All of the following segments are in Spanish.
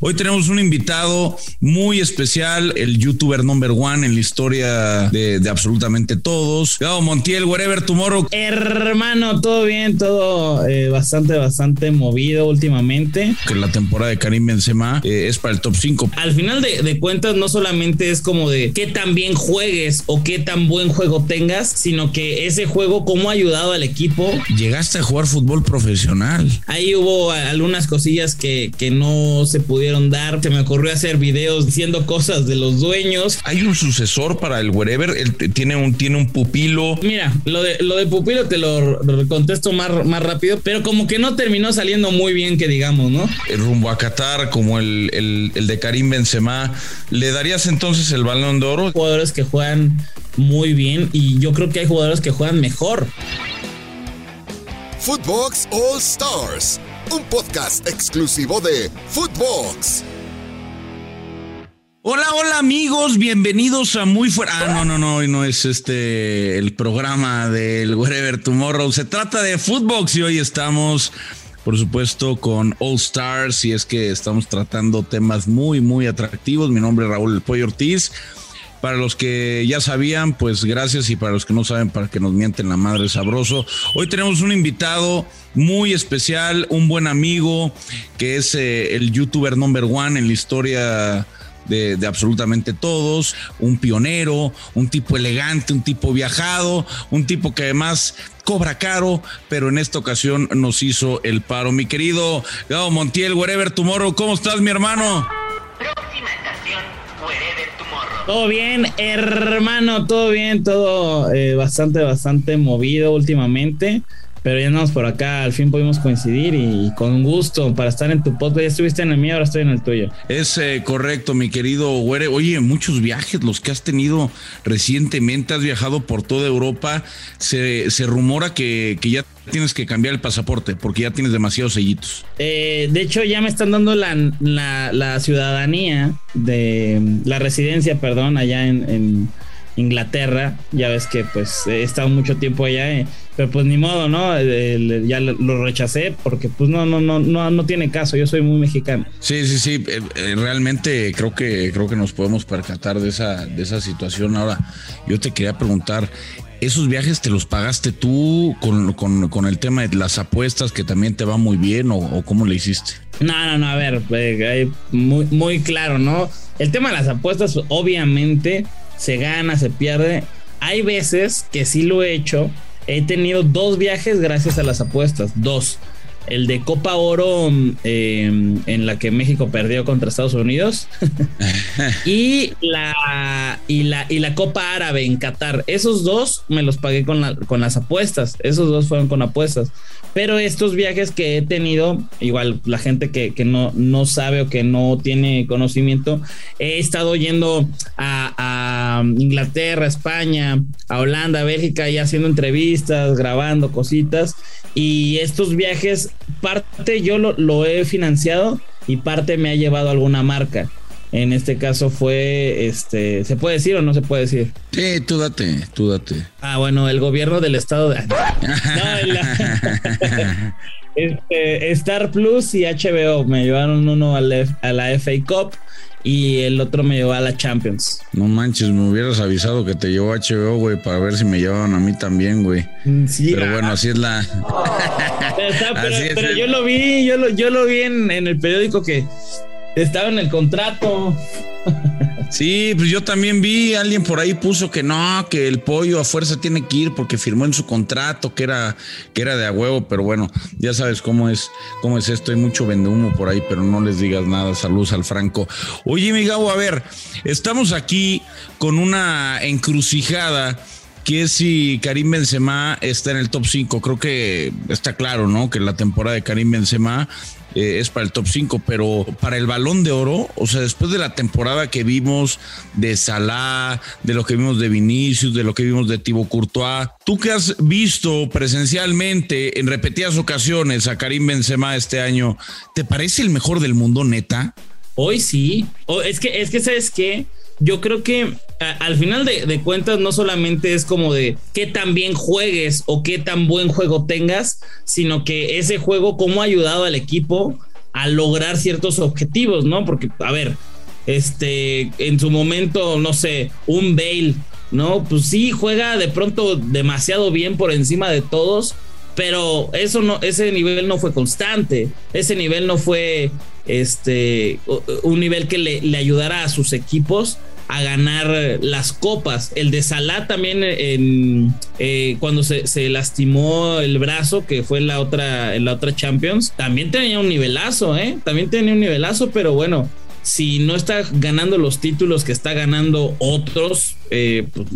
Hoy tenemos un invitado muy especial, el youtuber number one en la historia de, absolutamente todos. Gabo Montiel, wherever tomorrow. Hermano, todo bien, todo eh, bastante, bastante movido últimamente. Que la temporada de Karim Benzema eh, es para el top 5. Al final de, cuentas, no solamente es como de qué tan bien juegues o qué tan buen juego tengas, sino que ese juego, cómo ha ayudado al equipo. Llegaste a jugar fútbol profesional. Ahí hubo algunas cosillas que, que no se pudieron dar. Se me ocurrió hacer videos diciendo cosas de los dueños. Hay un sucesor para el wherever. Él tiene un, tiene un pupilo. Mira, lo de, lo de pupilo te lo, contesto más, más rápido, pero como que no terminó saliendo muy bien, que digamos, ¿no? El rumbo a Qatar, como el, el de Karim Benzema, ¿le darías entonces el balón de oro? Jugadores que juegan muy bien y yo creo que hay jugadores que juegan mejor. Footbox All Stars un podcast exclusivo de Footbox. Hola, hola amigos, bienvenidos a Muy Fuera. Ah, no, no, no, hoy no es este el programa del Wherever Tomorrow. Se trata de Footbox y hoy estamos, por supuesto, con All Stars y es que estamos tratando temas muy, muy atractivos. Mi nombre es Raúl El Pollo Ortiz. Para los que ya sabían, pues gracias y para los que no saben, para que nos mienten la madre sabroso. Hoy tenemos un invitado muy especial, un buen amigo, que es eh, el youtuber number one en la historia de, absolutamente todos, un pionero, un tipo elegante, un tipo viajado, un tipo que además cobra caro, pero en esta ocasión nos hizo el paro. Mi querido Gabo Montiel, wherever tomorrow, ¿cómo estás, mi hermano? Todo bien, hermano, todo bien, todo eh, bastante, bastante movido últimamente. Pero ya andamos por acá, al fin pudimos coincidir y, con gusto para estar en tu podcast. Ya estuviste en el mío, ahora estoy en el tuyo. Es eh, correcto, mi querido Güere. Oye, muchos viajes los que has tenido recientemente, has viajado por toda Europa. Se, se rumora que, que ya tienes que cambiar el pasaporte porque ya tienes demasiados sellitos. Eh, de hecho, ya me están dando la, la, ciudadanía de la residencia, perdón, allá en Inglaterra. Ya ves que pues he estado mucho tiempo allá, eh, pero pues ni modo, ¿no? ya lo rechacé porque pues no, no, no, no, no tiene caso. Yo soy muy mexicano. Sí, sí, sí. Eh, eh, realmente creo que creo que nos podemos percatar de esa, de esa situación. Ahora, yo te quería preguntar. ¿Esos viajes te los pagaste tú con, el tema de las apuestas que también te va muy bien o, o cómo le hiciste? No, no, no, a ver, muy, muy claro, ¿no? El tema de las apuestas, obviamente, se gana, se pierde. Hay veces que sí lo he hecho. He tenido dos viajes gracias a las apuestas, dos. El de Copa Oro em, en la que México perdió contra Estados Unidos y, la, y, la, y la Copa Árabe en Qatar. Esos dos me los pagué con, con las apuestas. Esos dos fueron con apuestas. Pero estos viajes que he tenido, igual la gente que, no, no sabe o que no tiene conocimiento, he estado yendo a, Inglaterra, España, a Holanda, Bélgica y haciendo entrevistas, grabando cositas. Y estos viajes, parte yo lo, lo he financiado y parte me ha llevado alguna marca. En este caso fue, este, ¿se puede decir o no se puede decir? Sí, tú date, tú date. Ah, bueno, el gobierno del estado de... este, Star Plus y HBO me llevaron uno a la, FA Cup y el otro me llevó a la Champions. No manches, me hubieras avisado que te llevó HBO, güey, para ver si me llevaban a mí también, güey. Sí, pero bueno, así es la. pero, yo lo vi, yo lo, yo lo vi en el periódico que estaba en el contrato. Sí, pues yo también vi, alguien por ahí puso que no, que el pollo a fuerza tiene que ir porque firmó en su contrato que era, que era de a huevo, pero bueno, ya sabes cómo es, cómo es esto, hay mucho humo por ahí, pero no les digas nada, saludos al Franco. Oye, mi Gabo, a ver, estamos aquí con una encrucijada que si Karim Benzema está en el top 5. Creo que está claro, ¿no? Que la temporada de Karim Benzema eh, es para el top 5, pero para el balón de oro, o sea, después de la temporada que vimos de Salah, de lo que vimos de Vinicius, de lo que vimos de Thibaut Courtois, tú que has visto presencialmente en repetidas ocasiones a Karim Benzema este año, ¿te parece el mejor del mundo, neta? Hoy sí. es que, es que, ¿sabes qué? Yo creo que al final de, cuentas no solamente es como de qué tan bien juegues o qué tan buen juego tengas, sino que ese juego cómo ha ayudado al equipo a lograr ciertos objetivos, ¿no? Porque, a ver, este, en su momento, no sé, un Bale, ¿no? Pues sí, juega de pronto demasiado bien por encima de todos, pero eso no, ese nivel no fue constante, ese nivel no fue este, un nivel que le, le ayudara a sus equipos a ganar las copas. El de Salah también en, eh, cuando se, se, lastimó el brazo, que fue en la otra, en la otra Champions, también tenía un nivelazo, ¿eh? También tenía un nivelazo, pero bueno, si no está ganando los títulos que está ganando otros, eh, pues,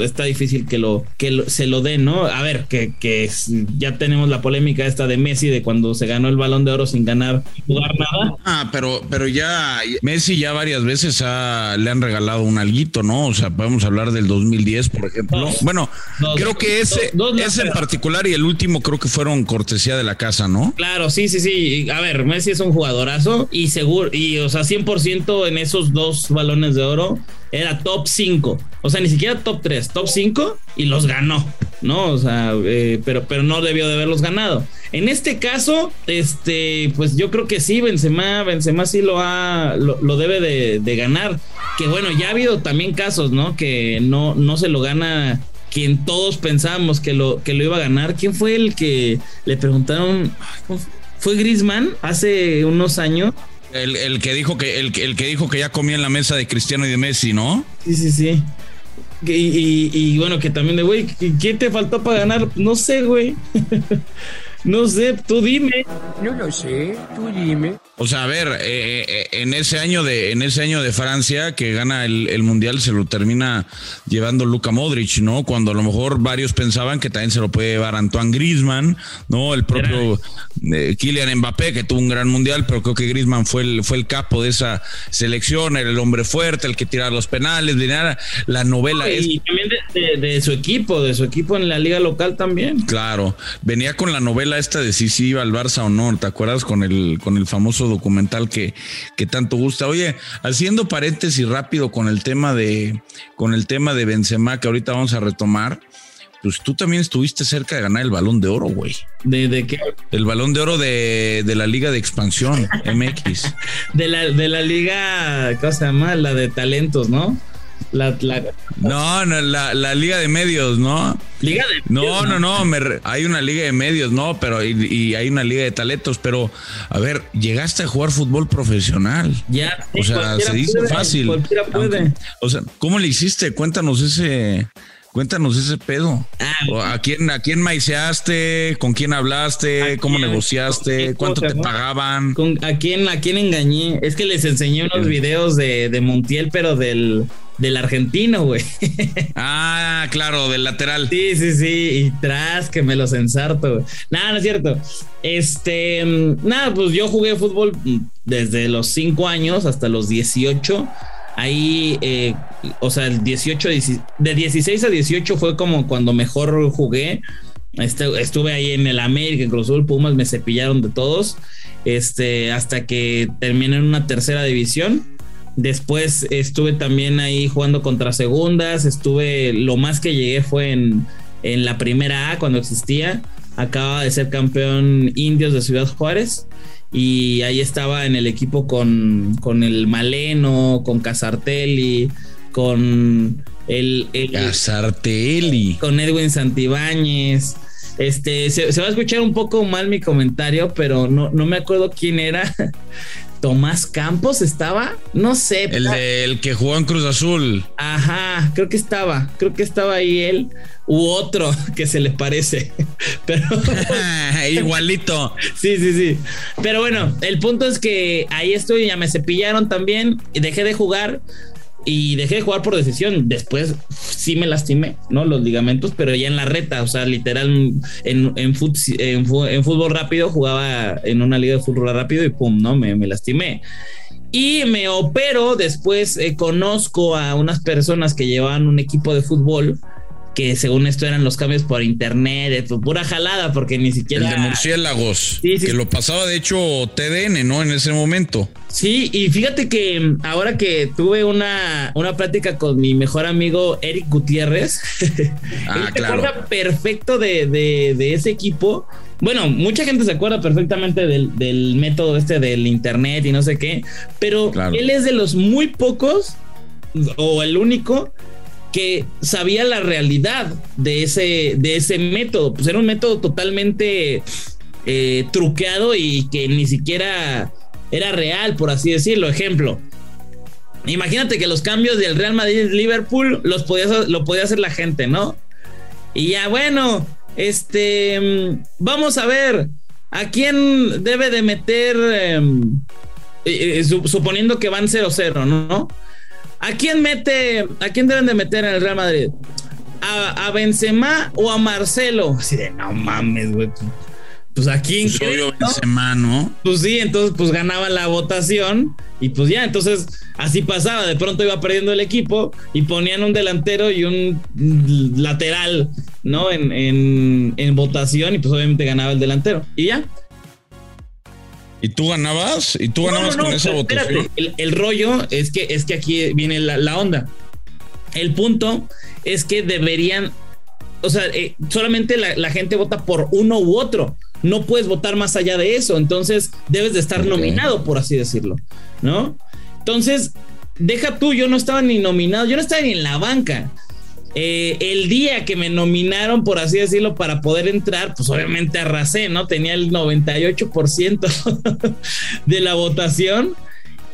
está difícil que lo que se lo den, ¿no? A ver, que, que, ya tenemos la polémica esta de Messi de cuando se ganó el balón de oro sin ganar jugar nada. Ah, pero, pero ya Messi ya varias veces le han regalado un alguito, ¿no? O sea, podemos hablar del 2010, por ejemplo. bueno, creo que ese, ese en particular y el último creo que fueron cortesía de la casa, ¿no? Claro, sí, sí, sí. A ver, Messi es un jugadorazo y seguro, y o sea, 100% en esos dos balones de oro era top 5. O sea, ni siquiera top 3, top 5 y los ganó, ¿no? O sea, eh, pero, pero no debió de haberlos ganado. En este caso, este, pues yo creo que sí, Benzema, Benzema sí lo ha, lo, debe de, ganar. Que bueno, ya ha habido también casos, ¿no? Que no, no se lo gana quien todos pensábamos que lo, que lo iba a ganar. ¿Quién fue el que le preguntaron? Fue Grisman hace unos años el, que dijo que el, el, que dijo que ya comía en la mesa de Cristiano y de Messi, ¿no? Sí, sí, sí. Y, y bueno, que también de, güey, ¿quién te faltó para ganar? No sé, güey. No sé, tú dime. No lo sé, tú dime. O sea, a ver, eh, eh, en ese año de en ese año de Francia que gana el, mundial se lo termina llevando Luka Modric, ¿no? Cuando a lo mejor varios pensaban que también se lo puede llevar Antoine Griezmann, ¿no? El propio eh, Kylian Mbappé que tuvo un gran mundial, pero creo que Griezmann fue el fue el capo de esa selección, era el hombre fuerte, el que tiraba los penales, la, la novela. y también de su equipo, de su equipo en la liga local también. Claro, venía con la novela esta de si sí iba al Barça o no, ¿te acuerdas con el, con el famoso documental que, que tanto gusta? Oye, haciendo paréntesis rápido con el tema de, con el tema de Benzema que ahorita vamos a retomar, pues tú también estuviste cerca de ganar el balón de oro, güey. ¿De, ¿De, qué? El balón de oro de, de la Liga de Expansión, MX. de, la, de la Liga, ¿cómo se llama? La de talentos, ¿no? La, No, no, la, la, liga de medios, ¿no? Liga de No, no, no, hay una liga de medios, no, pero y, hay una liga de talentos, pero a ver, llegaste a jugar fútbol profesional. Ya, o sea, se dice fácil. puede. o sea, ¿cómo le hiciste? Cuéntanos ese Cuéntanos ese pedo. Ah, ¿A quién, a quién maiceaste? ¿Con quién hablaste? ¿Cómo negociaste? ¿Cuánto te pagaban? a, quién, ¿A quién engañé? Es que les enseñé unos videos de, de Montiel, pero del, del argentino, güey. Ah, claro, del lateral. Sí, sí, sí. Y tras que me los ensarto. Nada, no es cierto. Este, mm, nada, pues yo jugué fútbol desde los 5 años hasta los 18 Ahí, eh, o sea, el 18, de 16 a 18 fue como cuando mejor jugué. Este, estuve ahí en el América, en Cruz Pumas, me cepillaron de todos. Este, hasta que terminé en una tercera división. Después estuve también ahí jugando contra segundas. Estuve, lo más que llegué fue en, en la primera A cuando existía. Acaba de ser campeón indios de Ciudad Juárez y ahí estaba en el equipo con, con el Maleno, con Casartelli, con el, Casartelli, con Edwin Santibáñez. Este, se, va a escuchar un poco mal mi comentario, pero no, no me acuerdo quién era. Tomás Campos estaba, no sé. El, el que jugó en Cruz Azul. Ajá, creo que estaba, creo que estaba ahí él u otro que se le parece. Pero igualito. sí, sí, sí. Pero bueno, el punto es que ahí estoy, ya me cepillaron también y dejé de jugar y dejé de jugar por decisión. Después sí me lastimé, ¿no? Los ligamentos, pero ya en la reta, o sea, literal, en, en, fútbol rápido jugaba en una liga de fútbol rápido y pum, ¿no? Me, me lastimé. Y me opero, después eh, conozco a unas personas que llevaban un equipo de fútbol que según esto eran los cambios por internet, pura jalada, porque ni siquiera. El de murciélagos. Que lo pasaba, de hecho, TDN, ¿no? En ese momento. Sí, y fíjate que ahora que tuve una, una plática con mi mejor amigo Eric Gutiérrez, ah, se acuerda perfecto de, ese equipo. Bueno, mucha gente se acuerda perfectamente del, método este del internet y no sé qué, pero él es de los muy pocos, o el único, que sabía la realidad de ese, de ese método. Pues era un método totalmente eh, truqueado y que ni siquiera era real, por así decirlo. Ejemplo, imagínate que los cambios del Real Madrid-Liverpool los podía, lo podía hacer la gente, ¿no? Y ya, bueno, este, mm, vamos a ver, ¿a quién debe de meter, em, eh, eh, suponiendo que van 0-0, ¿no? ¿A quién mete, a quién deben de meter en el Real Madrid? ¿A, a Benzema o a Marcelo? Así de, no mames, güey. Pues a quién pues Benzema, ¿no? Pues sí, entonces pues ganaba la votación y pues ya, entonces así pasaba. De pronto iba perdiendo el equipo y ponían un delantero y un lateral, ¿no? En, en, en votación y pues obviamente ganaba el delantero. Y ya, ¿Y tú ganabas? ¿Y tú ganabas con esa votación? El, rollo es que, es que aquí viene la, onda. El punto es que deberían, o sea, eh, solamente la, gente vota por uno u otro. No puedes votar más allá de eso. Entonces debes de estar nominado, por así decirlo, ¿no? Entonces, deja tú, yo no estaba ni nominado, yo no estaba ni en la banca. Eh, el día que me nominaron, por así decirlo, para poder entrar, pues obviamente arrasé, ¿no? Tenía el 98% de la votación.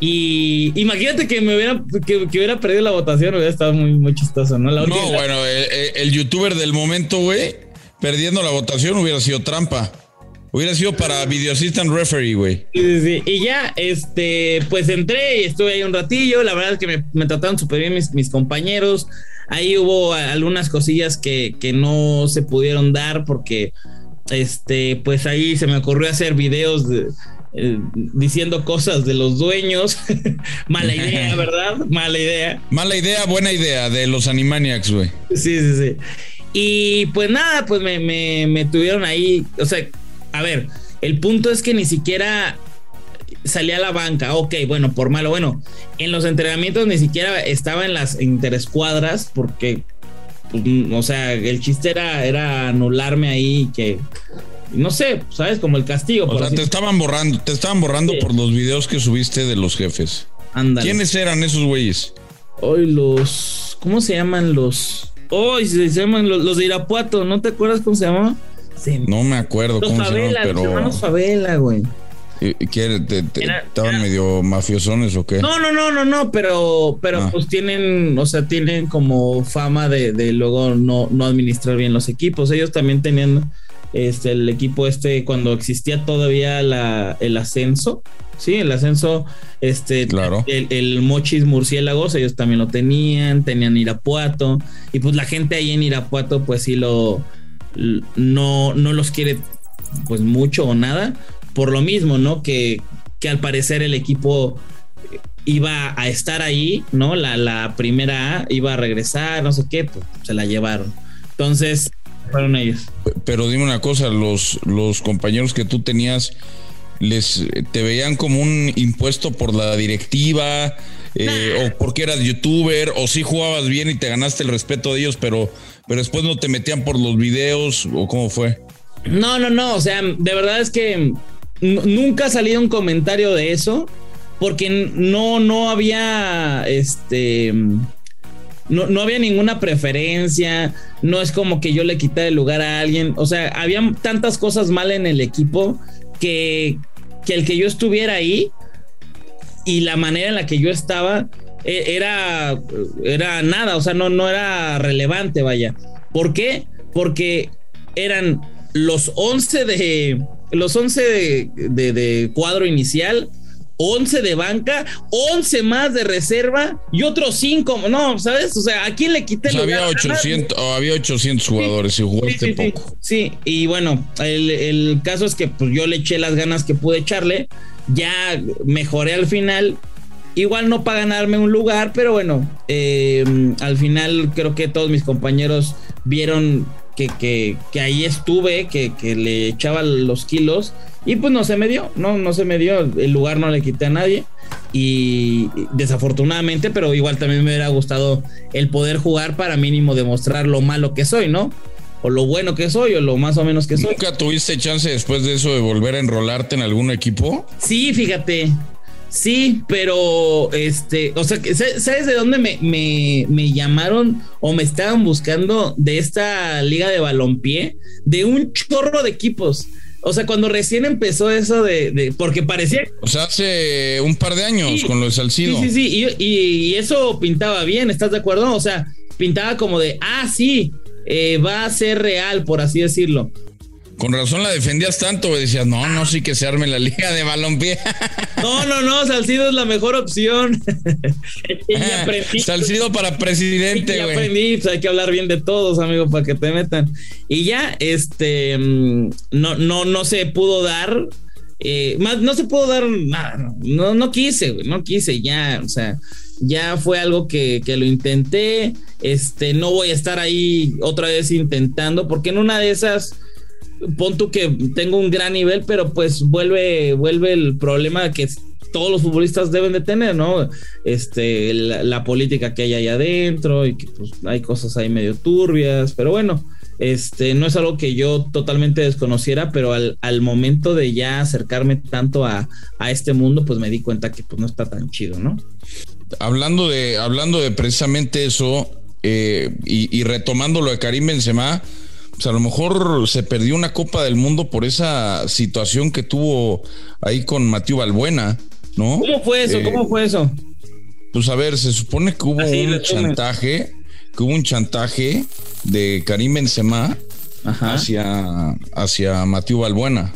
Y imagínate que me hubiera, que, hubiera perdido la votación, hubiera estado muy, muy chistoso, ¿no? no, bueno, el, youtuber del momento, güey, perdiendo la votación hubiera sido trampa. Hubiera sido para Video Assistant Referee, güey. Sí, sí, sí. Y ya, este, pues entré y estuve ahí un ratillo. La verdad es que me, me trataron súper bien mis, mis compañeros. Ahí hubo algunas cosillas que, no se pudieron dar porque, este, pues ahí se me ocurrió hacer videos eh, diciendo cosas de los dueños. Mala idea, ¿verdad? Mala idea. Mala idea, buena idea de los Animaniacs, güey. Sí, sí, sí. Y pues nada, pues me, me tuvieron ahí, o sea, a ver, el punto es que ni siquiera salía a la banca, ok, bueno, por malo, bueno, en los entrenamientos ni siquiera estaba en las interescuadras porque, pues, o sea, el chiste era, era anularme ahí que, no sé, ¿sabes? Como el castigo. O sea, te estaban borrando, te estaban borrando por los videos que subiste de los jefes. Ándale. ¿Quiénes eran esos güeyes? Hoy los, ¿cómo se llaman los? Hoy se llaman los, de Irapuato, ¿no te acuerdas cómo se llama? No me acuerdo cómo se llama, pero... Los hermanos Favela, güey. ¿Estaban medio mafiosones o qué? No, no, no, no, no, pero, pero ah. pues tienen, o sea, tienen como fama de, luego no, no administrar bien los equipos. Ellos también tenían este, el equipo este cuando existía todavía la, el ascenso. Sí, el ascenso, este, claro. el, Mochis Murciélagos, ellos también lo tenían, tenían Irapuato, y pues la gente ahí en Irapuato, pues sí lo, no, no los quiere pues mucho o nada, por lo mismo, ¿no? Que, que al parecer el equipo iba a estar ahí, ¿no? La, la primera A iba a regresar, no sé qué, pues se la llevaron. Entonces, fueron ellos. Pero dime una cosa, los, los compañeros que tú tenías, les te veían como un impuesto por la directiva, eh, o porque eras youtuber, o si jugabas bien y te ganaste el respeto de ellos, pero, pero después no te metían por los videos, o cómo fue. No, no, no, o sea, de verdad es que nunca ha salido un comentario de eso porque no, no había este. No, no, había ninguna preferencia, no es como que yo le quité el lugar a alguien, o sea, había tantas cosas mal en el equipo que, que el que yo estuviera ahí y la manera en la que yo estaba e, era, era nada, o sea, no, no era relevante, vaya. ¿Por qué? Porque eran los 11 de, los 11 de, cuadro inicial, 11 de banca, 11 más de reserva y otros 5, no, ¿sabes? O sea, ¿a quién le quité el había 800, había 800 jugadores y jugaste sí, poco. Sí, y bueno, el, caso es que pues, yo le eché las ganas que pude echarle, ya mejoré al final. Igual no para ganarme un lugar, pero bueno, eh, al final creo que todos mis compañeros vieron que, que, que ahí estuve, que, que, le echaba los kilos y pues no se me dio, no, no se me dio, el lugar no le quité a nadie y desafortunadamente, pero igual también me hubiera gustado el poder jugar para mínimo demostrar lo malo que soy, ¿no? O lo bueno que soy, o lo más o menos que soy. ¿Nunca tuviste chance después de eso de volver a enrolarte en algún equipo? Sí, fíjate, Sí, pero este, o sea, ¿sabes de dónde me, me, me, llamaron o me estaban buscando de esta liga de balompié? De un chorro de equipos. O sea, cuando recién empezó eso de, porque parecía. O sea, hace un par de años con lo de Salcido. Sí, sí, sí. Y, y, eso pintaba bien, ¿estás de acuerdo? O sea, pintaba como de, ah, sí, eh, va a ser real, por así decirlo. Con razón la defendías tanto, güey. Decías, no, no, sí que se arme la liga de balompié. No, no, no, Salcido es la mejor opción. Salcido para presidente, güey. aprendí, pues hay que hablar bien de todos, amigo, para que te metan. Y ya, este, mm, no, no, no se pudo dar. Eh, más, no se pudo dar nada. No, no quise, güey, no quise, ya, o sea ya fue algo que, que, lo intenté. Este, no voy a estar ahí otra vez intentando, porque en una de esas pon tú que tengo un gran nivel, pero pues vuelve, vuelve el problema que todos los futbolistas deben de tener, ¿no? Este, la, política que hay ahí adentro y que pues, hay cosas ahí medio turbias, pero bueno, este, no es algo que yo totalmente desconociera, pero al, al momento de ya acercarme tanto a, a, este mundo, pues me di cuenta que pues no está tan chido, ¿no? Hablando de, hablando de precisamente eso, eh, y, y retomando lo de Karim Benzema, pues a lo mejor se perdió una Copa del Mundo por esa situación que tuvo ahí con Matías Balbuena, ¿no? ¿Cómo fue eso? ¿Cómo fue eso? Pues a ver, se supone que hubo un chantaje, que hubo un chantaje de Karim Benzema hacia hacia Balbuena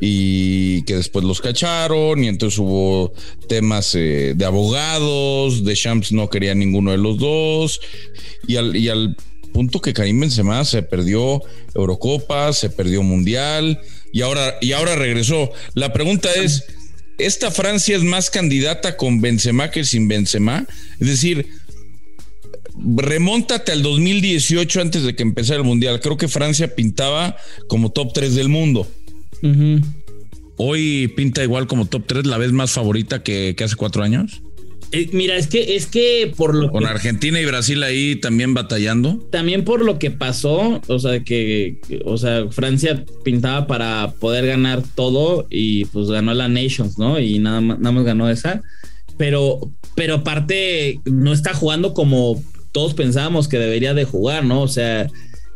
y que después los cacharon y entonces hubo temas eh, de abogados, de Champs no quería ninguno de los dos y al, y al punto que Karim Benzema se perdió Eurocopa, se perdió Mundial y ahora, y ahora regresó. La pregunta es, ¿esta Francia es más candidata con Benzema que sin Benzema? Es decir, remóntate al 2018 antes de que empezara el Mundial. Creo que Francia pintaba como top 3 del mundo. Hoy pinta igual como top 3, la vez más favorita que, que hace cuatro años. Eh, mira, es que, es que por lo Con Argentina y Brasil ahí también batallando. También por lo que pasó, o sea, que, o sea, Francia pintaba para poder ganar todo y pues ganó la Nations, ¿no? Y nada más, nada más ganó esa. Pero, pero aparte, no está jugando como todos pensábamos que debería de jugar, ¿no? O sea,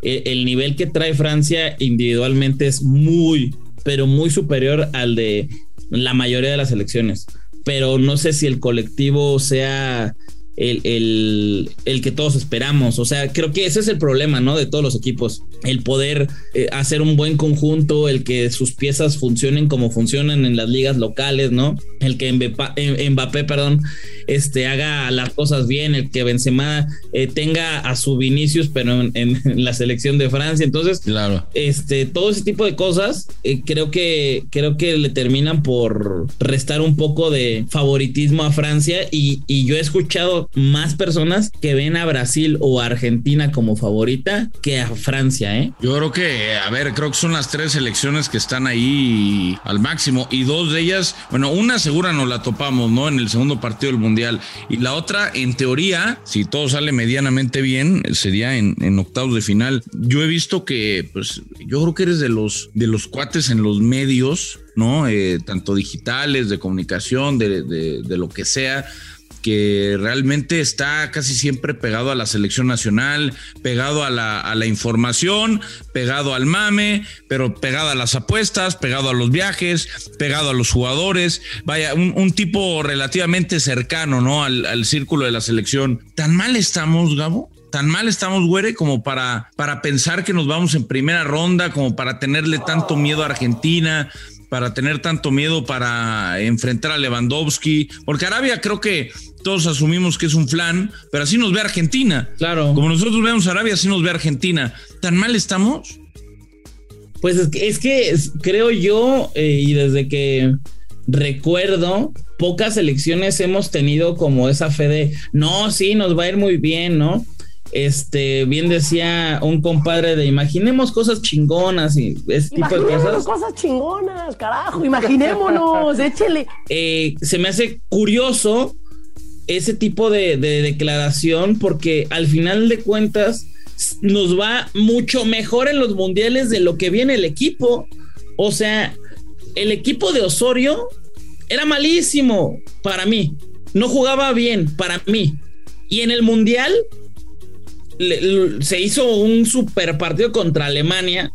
el, el nivel que trae Francia individualmente es muy, pero muy superior al de la mayoría de las selecciones pero no sé si el colectivo sea el, el, que todos esperamos. O sea, creo que ese es el problema, ¿no? De todos los equipos. El poder eh, hacer un buen conjunto, el que sus piezas funcionen como funcionan en las ligas locales, ¿no? El que Mbappé, perdón, este, haga las cosas bien, el que Benzema eh, tenga a su Vinicius, pero en, la selección de Francia. Entonces, claro. este, todo ese tipo de cosas, eh, creo que, creo que le terminan por restar un poco de favoritismo a Francia y, y yo he escuchado más personas que ven a Brasil o a Argentina como favorita que a Francia, ¿eh? Yo creo que, a ver, creo que son las tres selecciones que están ahí al máximo y dos de ellas, bueno, una segura nos la topamos, ¿no? En el segundo partido del Mundial y la otra, en teoría, si todo sale medianamente bien, sería en, octavos de final. Yo he visto que, pues, yo creo que eres de los, de los cuates en los medios, ¿no? Eh, tanto digitales, de comunicación, de, de lo que sea que realmente está casi siempre pegado a la selección nacional, pegado a la, a la, información, pegado al mame, pero pegado a las apuestas, pegado a los viajes, pegado a los jugadores. Vaya, un, tipo relativamente cercano, ¿no? Al, al, círculo de la selección. ¿Tan mal estamos, Gabo? tan mal estamos, güere, como para, para pensar que nos vamos en primera ronda, como para tenerle tanto miedo a Argentina, para tener tanto miedo para enfrentar a Lewandowski, porque Arabia creo que todos asumimos que es un flan, pero así nos ve Argentina. Claro. Como nosotros vemos Arabia, así nos ve Argentina. ¿Tan mal estamos? Pues es que, creo yo, eh, y desde que recuerdo, pocas elecciones hemos tenido como esa fe de, no, sí, nos va a ir muy bien, ¿no? Este, bien decía un compadre de imaginemos cosas chingonas y ese tipo de cosas. cosas chingonas, carajo, imaginémonos, échele. Eh, se me hace curioso ese tipo de, de declaración porque al final de cuentas nos va mucho mejor en los mundiales de lo que viene el equipo. O sea, el equipo de Osorio era malísimo para mí. No jugaba bien para mí. Y en el mundial se hizo un super partido contra Alemania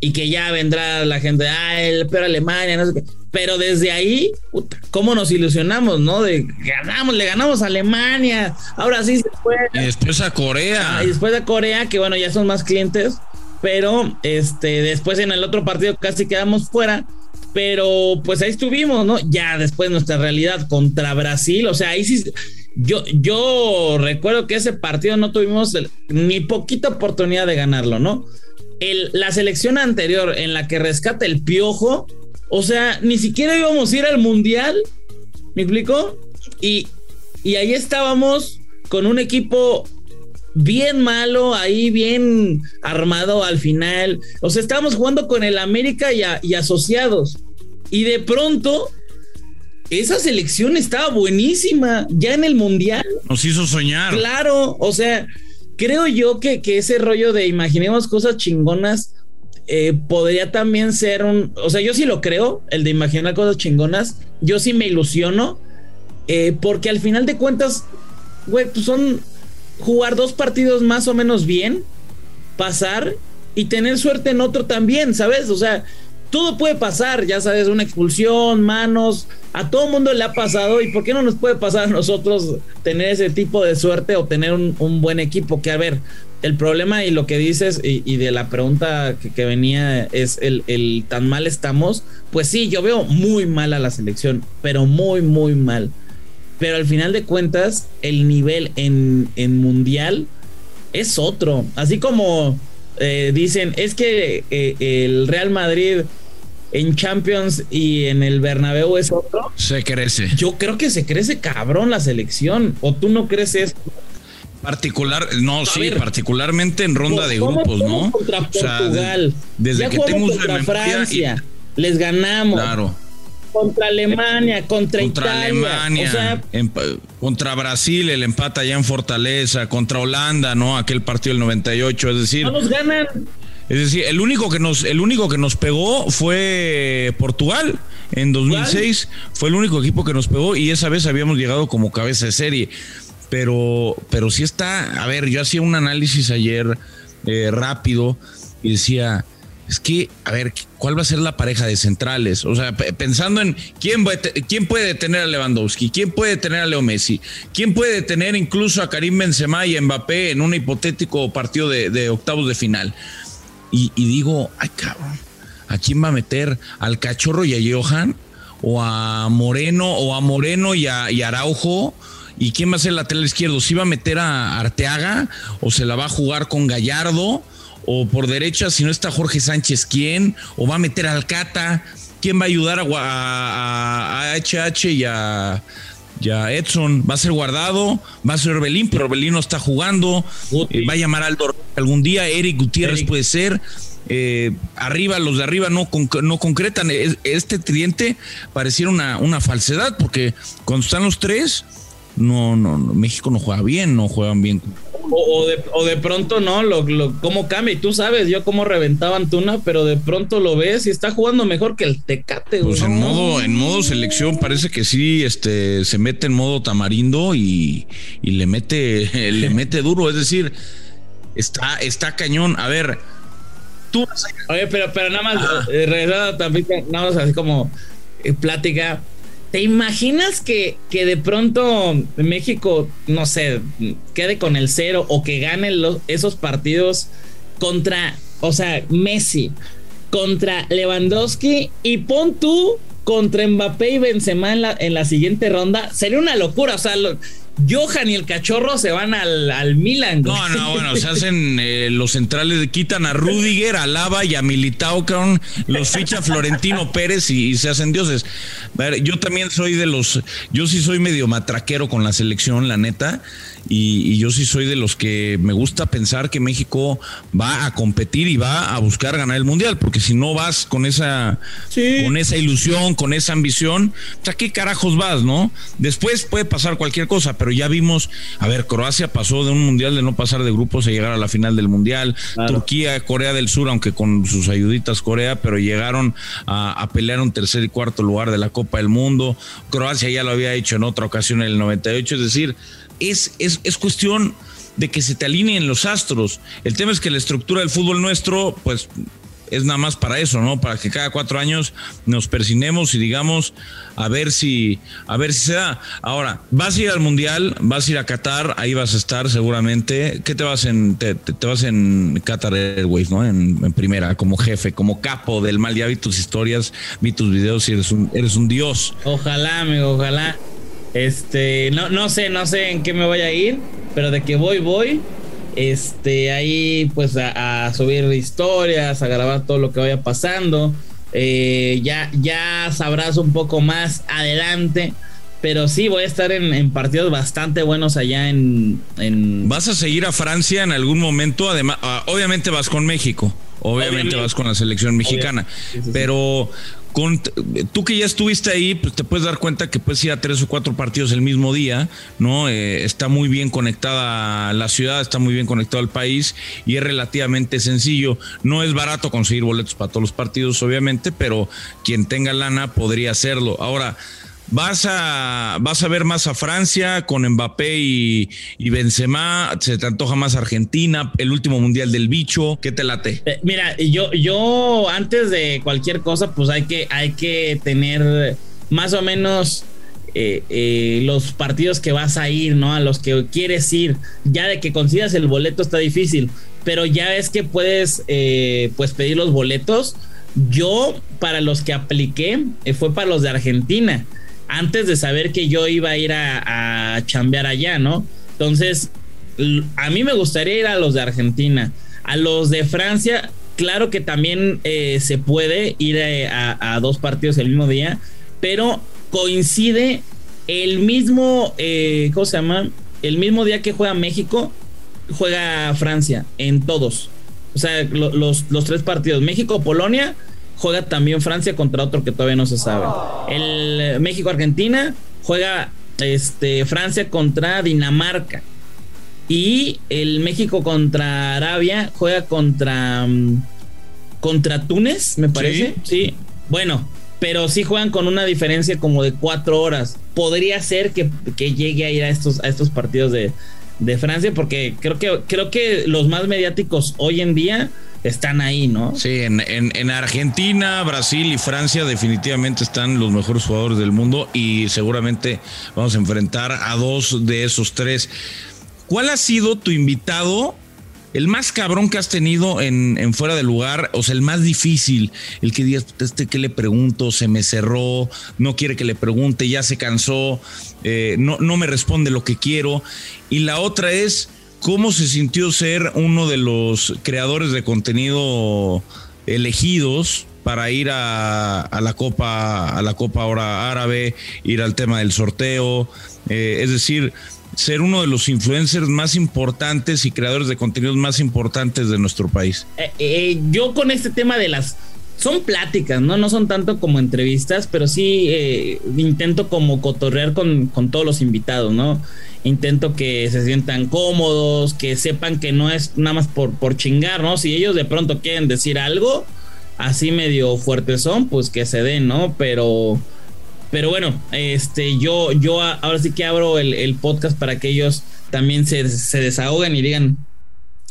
y que ya vendrá la gente, ah, el peor Alemania, no sé qué. Pero desde ahí, puta, ¿cómo nos ilusionamos, no? De ganamos, le ganamos a Alemania, ahora sí se puede. Y después a Corea. Ah, y después a Corea, que bueno, ya son más clientes, pero este, después en el otro partido casi quedamos fuera. Pero pues ahí estuvimos, ¿no? Ya después nuestra realidad contra Brasil, o sea, ahí sí, yo, recuerdo que ese partido no tuvimos ni poquita oportunidad de ganarlo, ¿no? La selección anterior en la que rescata el piojo, o sea, ni siquiera íbamos a ir al mundial, ¿me explico? Y, y ahí estábamos con un equipo bien malo, ahí bien armado al final. O sea, estábamos jugando con el América y, y asociados. Y de pronto esa selección estaba buenísima ya en el mundial. Nos hizo soñar. Claro, o sea, creo yo que, que ese rollo de imaginemos cosas chingonas eh, podría también ser un. O sea, yo sí lo creo, el de imaginar cosas chingonas. Yo sí me ilusiono, eh, porque al final de cuentas, güey, pues son jugar dos partidos más o menos bien, pasar y tener suerte en otro también, ¿sabes? O sea, todo puede pasar, ya sabes, una expulsión, manos, a todo mundo le ha pasado y ¿por qué no nos puede pasar a nosotros tener ese tipo de suerte o tener un, buen equipo? Que a ver, el problema y lo que dices y, de la pregunta que, venía es el, el, tan mal estamos, pues sí, yo veo muy mal a la selección, pero muy, muy mal. Pero al final de cuentas, el nivel en, en mundial es otro. Así como eh, dicen, es que eh, el Real Madrid en Champions y en el Bernabéu es otro. Se crece. Yo creo que se crece cabrón la selección. ¿O tú no crees eso? Particular, no, sí, particularmente en ronda de grupos, ¿no? Contra Portugal. desde que tengo contra Francia, les ganamos. Claro contra Alemania, contra, Italia. Alemania, contra Brasil, el empate allá en Fortaleza, contra Holanda, ¿no? Aquel partido del 98, es decir. No nos ganan. Es decir, el único que nos, el único que nos pegó fue Portugal en 2006. Fue el único equipo que nos pegó y esa vez habíamos llegado como cabeza de serie. Pero, pero sí está. A ver, yo hacía un análisis ayer eh, rápido y decía es que, a ver, ¿cuál va a ser la pareja de centrales? O sea, pensando en quién, quién puede detener a Lewandowski, quién puede detener a Leo Messi, quién puede detener incluso a Karim Benzema y a Mbappé en un hipotético partido de, octavos de final. Y, digo, ay cabrón, ¿a quién va a meter? ¿Al Cachorro y a Johan? ¿O a Moreno? ¿O a Moreno y a, Araujo? ¿Y quién va a ser el lateral izquierdo? ¿Si va a meter a Arteaga? ¿O se la va a jugar con Gallardo? o por derecha, si no está Jorge Sánchez, ¿quién? ¿O va a meter al Cata? ¿Quién va a ayudar a, a, HH y a, Edson? ¿Va a ser guardado? ¿Va a ser Orbelín? Pero Orbelín no está jugando. Eh, ¿Va a llamar Aldo algún día? Eric Gutiérrez puede ser. Eh, arriba, los de arriba no, no concretan. Este tridente pareciera una, una falsedad porque cuando están los tres, no, no, México no juega bien, no juegan bien o, de, o, de, pronto no, lo, lo, cómo cambia. Y tú sabes, yo cómo reventaban Tuna, pero de pronto lo ves y está jugando mejor que el Tecate. Pues en modo, en modo selección parece que sí, este, se mete en modo tamarindo y, y le mete, le mete duro. Es decir, está, está cañón. A ver, tú. Oye, pero, pero nada más, eh, también, nada más así como eh, plática ¿Te imaginas que, que, de pronto México, no sé, quede con el cero o que gane los, esos partidos contra, o sea, Messi, contra Lewandowski y pon tú contra Mbappé y Benzema en la, en la siguiente ronda? Sería una locura, o sea, Johan y el cachorro se van al, al Milan. No, no, bueno, se hacen eh, los centrales, quitan a Rudiger, a Lava y a Militao, los ficha Florentino Pérez y, se hacen dioses. A ver, yo también soy de los, yo sí soy medio matraquero con la selección, la neta. Y, yo sí soy de los que me gusta pensar que México va a competir y va a buscar ganar el mundial, porque si no vas con esa, con esa ilusión, con esa ambición, ¿a qué carajos vas, no? Después puede pasar cualquier cosa, pero ya vimos, a ver, Croacia pasó de un mundial de no pasar de grupos a llegar a la final del mundial, Turquía, Corea del Sur, aunque con sus ayuditas Corea, pero llegaron a, a pelear un tercer y cuarto lugar de la Copa del Mundo. Croacia ya lo había hecho en otra ocasión en el 98, es decir, es, es, es cuestión de que se te alineen los astros. El tema es que la estructura del fútbol nuestro, pues es nada más para eso, ¿no? Para que cada cuatro años nos persinemos y digamos a ver si, a ver si se da. Ahora, vas a ir al mundial, vas a ir a Qatar, ahí vas a estar seguramente. ¿Qué te vas en, te, vas en Qatar Airways, ¿no? En, primera, como jefe, como capo del mal. Ya vi tus historias, vi tus videos y eres un, eres un dios. Ojalá, amigo, ojalá. Este, no, no sé, no sé en qué me voy a ir, pero de que voy, voy. Este, ahí pues a, subir historias, a grabar todo lo que vaya pasando. Eh, ya, ya sabrás un poco más adelante. Pero sí, voy a estar en, partidos bastante buenos allá en, ¿Vas a seguir a Francia en algún momento? Además, ah, obviamente vas con México. Obviamente, vas con la selección mexicana. pero tú que ya estuviste ahí, pues te puedes dar cuenta que puedes ir a tres o cuatro partidos el mismo día, ¿no? Eh, está muy bien conectada la ciudad, está muy bien conectado el país y es relativamente sencillo. No es barato conseguir boletos para todos los partidos, obviamente, pero quien tenga lana podría hacerlo. Ahora, ¿Vas a, vas a ver más a Francia con Mbappé y, Benzema? ¿Se te antoja más Argentina? ¿El último mundial del bicho? ¿Qué te late? Eh, mira, yo, yo antes de cualquier cosa, pues hay que, hay que tener más o menos eh, eh, los partidos que vas a ir, ¿no? A los que quieres ir. Ya de que consigas el boleto está difícil, pero ya ves que puedes pues pedir los boletos. Yo, para los que apliqué, fue para los de Argentina antes de saber que yo iba a ir a, chambear allá, ¿no? Entonces, a mí me gustaría ir a los de Argentina. A los de Francia, claro que también eh, se puede ir eh, a, dos partidos el mismo día, pero coincide el mismo, eh, ¿cómo se llama? El mismo día que juega México, juega Francia en todos. O sea, los, los tres partidos, México-Polonia juega también Francia contra otro que todavía no se sabe. El eh, México-Argentina juega este, Francia contra Dinamarca. Y el México contra Arabia juega contra. Mm, contra Túnez, me parece. Sí. Bueno, pero sí juegan con una diferencia como de cuatro horas. Podría ser que, llegue a ir a estos, a estos partidos de, de Francia, porque creo que, creo que los más mediáticos hoy en día están ahí, ¿no? Sí, en, en, Argentina, Brasil y Francia definitivamente están los mejores jugadores del mundo y seguramente vamos a enfrentar a dos de esos tres. ¿Cuál ha sido tu invitado? El más cabrón que has tenido en, fuera de lugar, o sea, el más difícil, el que digas, este que le pregunto, se me cerró, no quiere que le pregunte, ya se cansó, eh, no, no me responde lo que quiero. Y la otra es, ¿Cómo se sintió ser uno de los creadores de contenido elegidos para ir a, la Copa, a la Copa ahora árabe, ir al tema del sorteo? Eh, es decir, ser uno de los influencers más importantes y creadores de contenidos más importantes de nuestro país. Eh, eh, yo con este tema de las son pláticas, ¿no? No son tanto como entrevistas, pero sí intento como cotorrear con, todos los invitados, ¿no? Intento que se sientan cómodos, que sepan que no es nada más por, por chingar, ¿no? Si ellos de pronto quieren decir algo así medio fuerte son, pues que se den, ¿no? Pero, pero bueno, este, yo, yo ahora sí que abro el, podcast para que ellos también se, se desahoguen y digan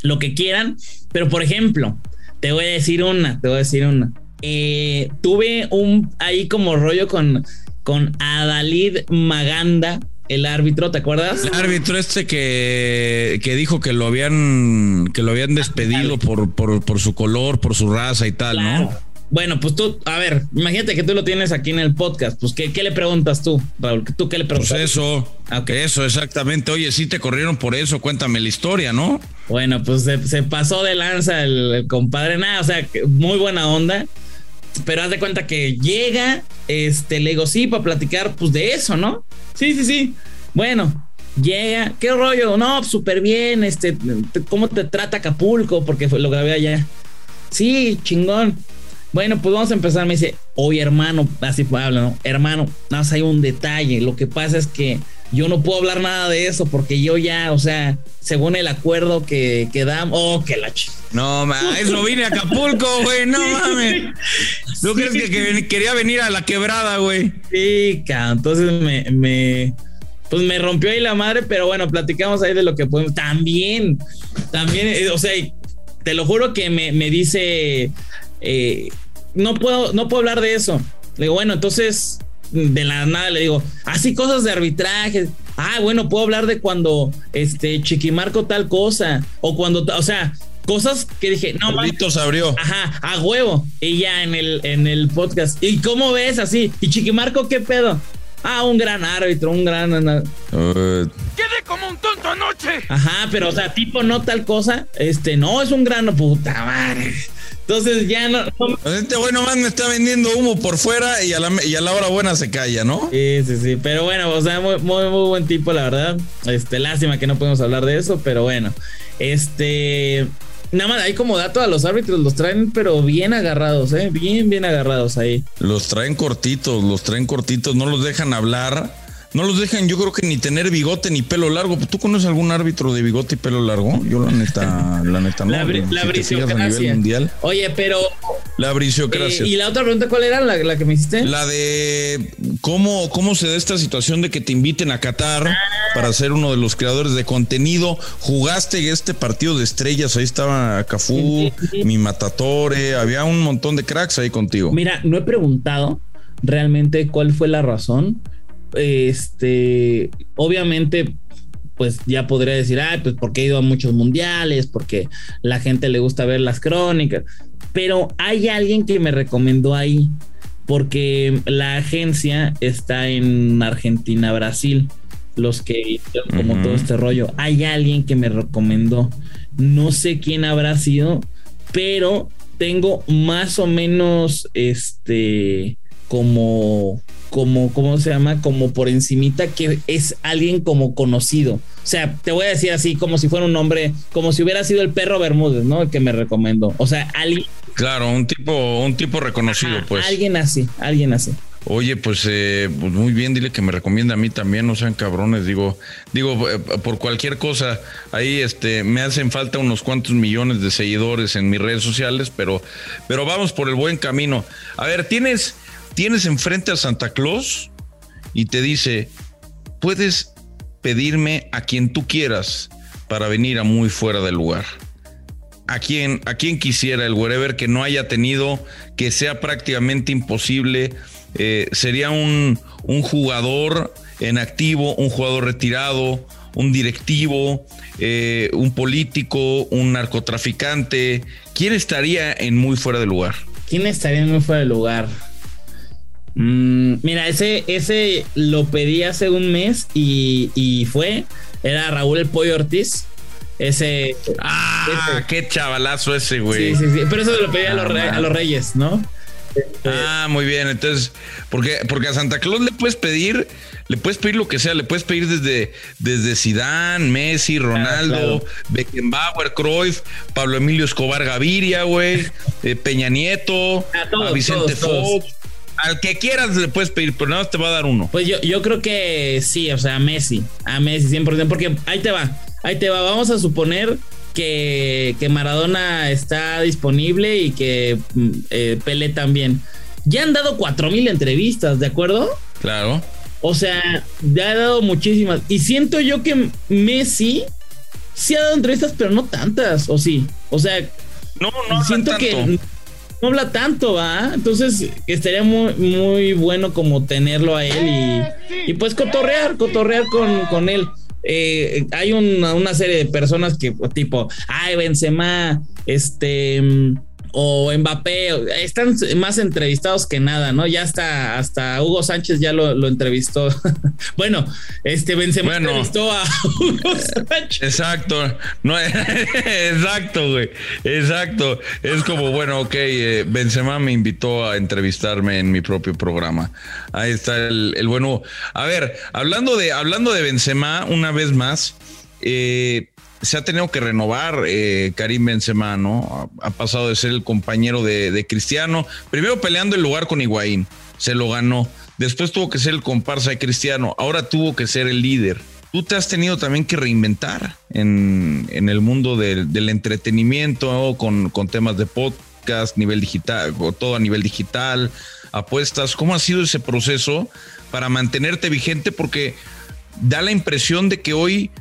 lo que quieran. Pero por ejemplo, te voy a decir una, te voy a decir una. Eh, tuve un ahí como rollo con, con Adalid Maganda el árbitro, ¿te acuerdas? El árbitro este que, que dijo que lo habían que lo habían despedido por, por, su color, por su raza y tal, ¿no? bueno, pues tú, a ver, imagínate que tú lo tienes aquí en el podcast. Pues, ¿qué, qué le preguntas tú, Raúl? ¿Tú qué le preguntas? Pues eso, Ah, ok. eso, exactamente. Oye, sí te corrieron por eso, cuéntame la historia, ¿no? Bueno, pues se, se pasó de lanza el, el compadre, nada, o sea, muy buena onda. Pero haz de cuenta que llega, este, le digo, sí, para platicar, pues de eso, ¿no? Sí, sí, sí. Bueno, llega, ¿qué rollo? No, pues, súper bien, este, te- ¿cómo te trata Acapulco? Porque lo grabé allá. Sí, chingón. Bueno, pues vamos a empezar. Me dice, oye, hermano, así habla, ¿no? Hermano, nada más hay un detalle. Lo que pasa es que yo no puedo hablar nada de eso porque yo ya, o sea, según el acuerdo que, que damos, oh, que la ch... No, ma, eso vine a Acapulco, güey, no mames. ¿Tú crees que, que quería venir a la quebrada, güey? Sí, cabrón. Entonces me, me, pues me rompió ahí la madre, pero bueno, platicamos ahí de lo que podemos. También, también, eh, o sea, te lo juro que me, me dice, eh, no puedo, no puedo hablar de eso. Le digo, bueno, entonces, de la nada le digo, así cosas de arbitraje. Ah, bueno, puedo hablar de cuando este Chiquimarco tal cosa, o cuando, o sea, cosas que dije, no, se abrió. Ajá, a huevo. Y ya en el, en el podcast. ¿Y cómo ves así? ¿Y Chiquimarco qué pedo? Ah, un gran árbitro, un gran. Eh, Quedé como un tonto anoche. Ajá, pero o sea, tipo no tal cosa. Este, no, es un gran puta madre. Entonces ya no. no- este güey nomás me está vendiendo humo por fuera y a la, y a la hora buena se calla, ¿no? Sí, sí, sí. Pero bueno, o sea, muy, muy, muy buen tipo, la verdad. Este, lástima que no podemos hablar de eso, pero bueno. Este. Nada más, hay como dato a los árbitros, los traen, pero bien agarrados, ¿eh? Bien, bien agarrados ahí. Los traen cortitos, los traen cortitos, no los dejan hablar. No los dejan, yo creo que ni tener bigote ni pelo largo. ¿Tú conoces algún árbitro de bigote y pelo largo? Yo la neta, la neta no. La, Si brisiocracia. mundial, Oye, pero. la eh, brisiocracia. ¿Y la otra pregunta cuál era? ¿La, la que me hiciste? La de cómo, cómo se da esta situación de que te inviten a Qatar para ser uno de los creadores de contenido. Jugaste este partido de estrellas, ahí estaba Cafú, Sí, sí. mi Matatore, había un montón de cracks ahí contigo. Mira, no he preguntado realmente cuál fue la razón. Este, obviamente, pues ya podría decir, ah, pues porque he ido a muchos mundiales, porque la gente le gusta ver las crónicas. Pero hay alguien que me recomendó ahí, porque la agencia está en Argentina, Brasil. Los que hicieron como todo este rollo. Hay alguien que me recomendó. No sé quién habrá sido, pero tengo más o menos este como como cómo se llama como por encimita que es alguien como conocido. O sea te voy a decir así como si fuera un nombre como si hubiera sido el perro Bermúdez no el que me recomendó. O sea alguien Claro, un tipo, un tipo reconocido, ajá, pues. alguien así alguien así. Oye, pues, eh, pues muy bien, dile que me recomienda a mí también, no sean cabrones, digo, digo, eh, por cualquier cosa, ahí este, me hacen falta unos cuantos millones de seguidores en mis redes sociales, pero, pero vamos por el buen camino. A ver, tienes, tienes enfrente a Santa Claus y te dice, puedes pedirme a quien tú quieras para venir a muy fuera del lugar. A quien, a quien quisiera el wherever que no haya tenido, que sea prácticamente imposible. eh, sería un, un jugador en activo, un jugador retirado, un directivo, eh, un político, un narcotraficante. ¿Quién estaría en muy fuera de lugar? quién estaría muy fuera de lugar Mm, mira ese ese lo pedí hace un mes y, y fue era Raúl el Pollo Ortiz ese Ah, Ese. qué chavalazo ese, güey. Sí, sí, sí. Pero eso se lo pedí a, los Ah, re- a los Reyes, ¿no? Ah, muy bien. Entonces, porque, porque a Santa Claus le puedes pedir, le puedes pedir lo que sea, le puedes pedir desde, desde Zidane, Messi, Ronaldo, claro. Beckenbauer, Cruyff, Pablo Emilio Escobar Gaviria, güey, eh, Peña Nieto, A todos, a Vicente todos, todos. Al que quieras le puedes pedir, pero nada más te va a dar uno. Pues yo, yo creo que sí, o sea, a Messi. A Messi 100%. Porque ahí te va, ahí te va. Vamos a suponer que, que Maradona está disponible y que mm, eh, Pelé también. Ya han dado 4000 entrevistas, ¿de acuerdo? Claro. O sea, ya ha dado muchísimas. Y siento yo que Messi sí ha dado entrevistas, pero no tantas, o sí. O sea, No, no, siento tanto. que no habla tanto, ¿va? Entonces estaría muy, muy bueno como tenerlo a él y, y pues cotorrear, cotorrear con, con él. Eh, hay una, una serie de personas que tipo, ay, Benzema, este, o Mbappé, están más entrevistados que nada, ¿no? Ya hasta, hasta Hugo Sánchez ya lo, entrevistó. bueno, este Benzema entrevistó a Hugo Sánchez. Exacto, no, exacto, güey, exacto. Es como, bueno, ok, eh, Benzema me invitó a entrevistarme en mi propio programa. Ahí está el, el bueno. A ver, hablando de, hablando de Benzema, una vez más, eh, se ha tenido que renovar eh, Karim Benzema, ¿no? Ha, pasado de ser el compañero de, Cristiano, primero peleando el lugar con Higuaín, se lo ganó. Después tuvo que ser el comparsa de Cristiano, ahora tuvo que ser el líder. Tú te has tenido también que reinventar en, el mundo del, entretenimiento, con, temas de podcast, nivel digital, todo a nivel digital, apuestas. ¿Cómo ha sido ese proceso para mantenerte vigente? Porque da la impresión de que hoy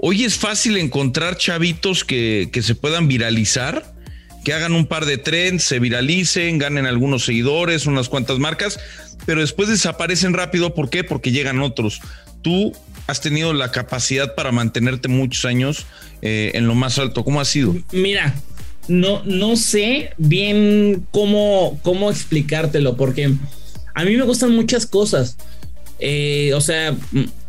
Hoy es fácil encontrar chavitos que, se puedan viralizar, que hagan un par de trends, se viralicen, ganen algunos seguidores, unas cuantas marcas, pero después desaparecen rápido. ¿Por qué? Porque llegan otros. Tú has tenido la capacidad para mantenerte muchos años eh, en lo más alto. ¿Cómo ha sido? Mira, no, no sé bien cómo, cómo explicártelo, porque a mí me gustan muchas cosas. Eh, o sea,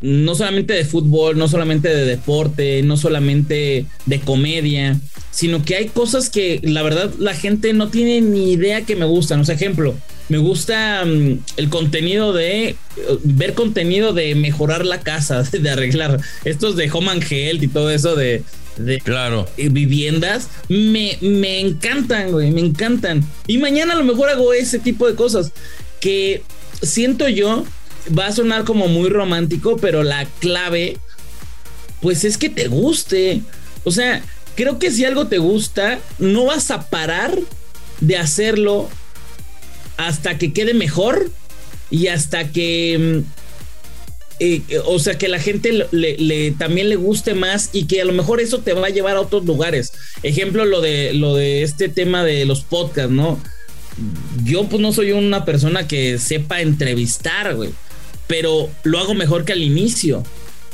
no solamente de fútbol, no solamente de deporte, no solamente de comedia, sino que hay cosas que la verdad la gente no tiene ni idea que me gustan. O sea, ejemplo, me gusta mm, el contenido de ver contenido de mejorar la casa, de arreglar estos de Home and Health y todo eso de, claro. viviendas. Me, me encantan, güey, me encantan. Y mañana a lo mejor hago ese tipo de cosas que siento yo va a sonar como muy romántico, pero la clave, pues es que te guste. O sea, creo que si algo te gusta, no vas a parar de hacerlo hasta que quede mejor y hasta que... Mm, eh, o sea, que la gente le, también le guste más y que a lo mejor eso te va a llevar a otros lugares. Ejemplo, lo de, lo de este tema de los podcasts, ¿no? Yo pues no soy una persona que sepa entrevistar, güey pero lo hago mejor que al inicio.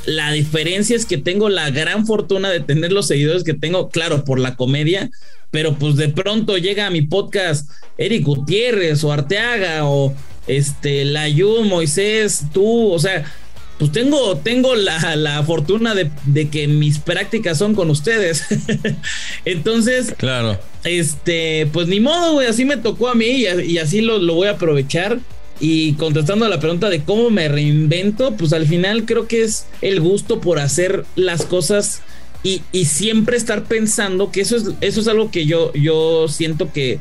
La diferencia es que tengo la gran fortuna de tener los seguidores que tengo, claro, por la comedia, pero pues de pronto llega a mi podcast Eric Gutiérrez o Arteaga o este Layu, Moisés, tú, o sea, pues tengo, tengo la, fortuna de, que mis prácticas son con ustedes. Entonces, claro. Este, pues ni modo, güey, así me tocó a mí y, así lo, lo voy a aprovechar. Y contestando a la pregunta de cómo me reinvento, pues al final creo que es el gusto por hacer las cosas y, siempre estar pensando que eso es, eso es algo que yo, yo siento que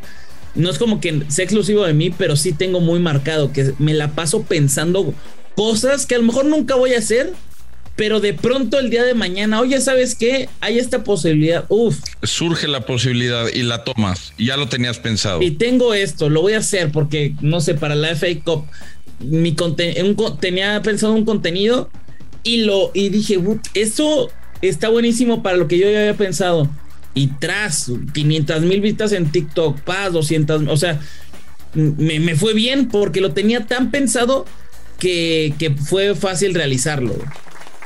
no es como que sea exclusivo de mí, pero sí tengo muy marcado, que me la paso pensando cosas que a lo mejor nunca voy a hacer, pero de pronto el día de mañana, oye, ¿sabes qué? Hay esta posibilidad, uf. Surge la posibilidad y la tomas, ya lo tenías pensado. Y tengo esto, lo voy a hacer porque, no sé, para la FA Cup, mi tenía pensado un contenido y lo, y dije, esto está buenísimo para lo que yo ya había pensado. Y tras 500 mil vistas en TikTok, paz, 200, o sea, me, me, fue bien porque lo tenía tan pensado que, que fue fácil realizarlo.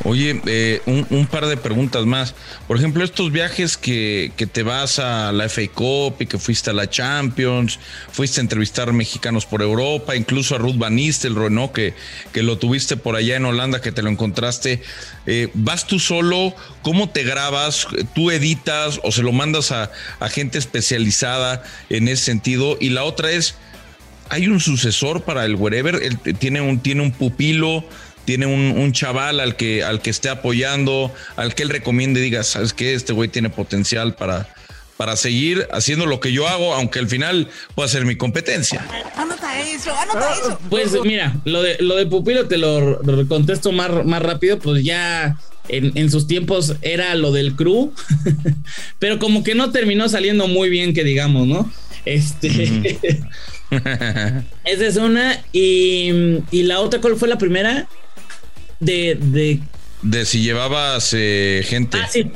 Oye, eh, un, par de preguntas más. Por ejemplo, estos viajes que, te vas a la FA Cup y que fuiste a la Champions, fuiste a entrevistar mexicanos por Europa, incluso a Ruth Van Nistelrooy, ¿no? Que, que lo tuviste por allá en Holanda, que te lo encontraste. Eh, ¿Vas tú solo? ¿Cómo te grabas? ¿Tú editas o se lo mandas a, a gente especializada en ese sentido? Y la otra es, ¿hay un sucesor para el Wherever? Tiene un, tiene un pupilo tiene un, chaval al que, al que esté apoyando, al que él recomiende y diga, ¿sabes qué? Este güey tiene potencial para, para seguir haciendo lo que yo hago, aunque al final pueda ser mi competencia. Anota eso, anota eso. Pues mira, lo de, lo de Pupilo te lo contesto más, más rápido, pues ya en, sus tiempos era lo del crew, pero como que no terminó saliendo muy bien, que digamos, ¿no? Este. Esa es una. Y, y la otra, ¿cuál fue la primera? De, de si llevabas eh, gente. Ah, sí.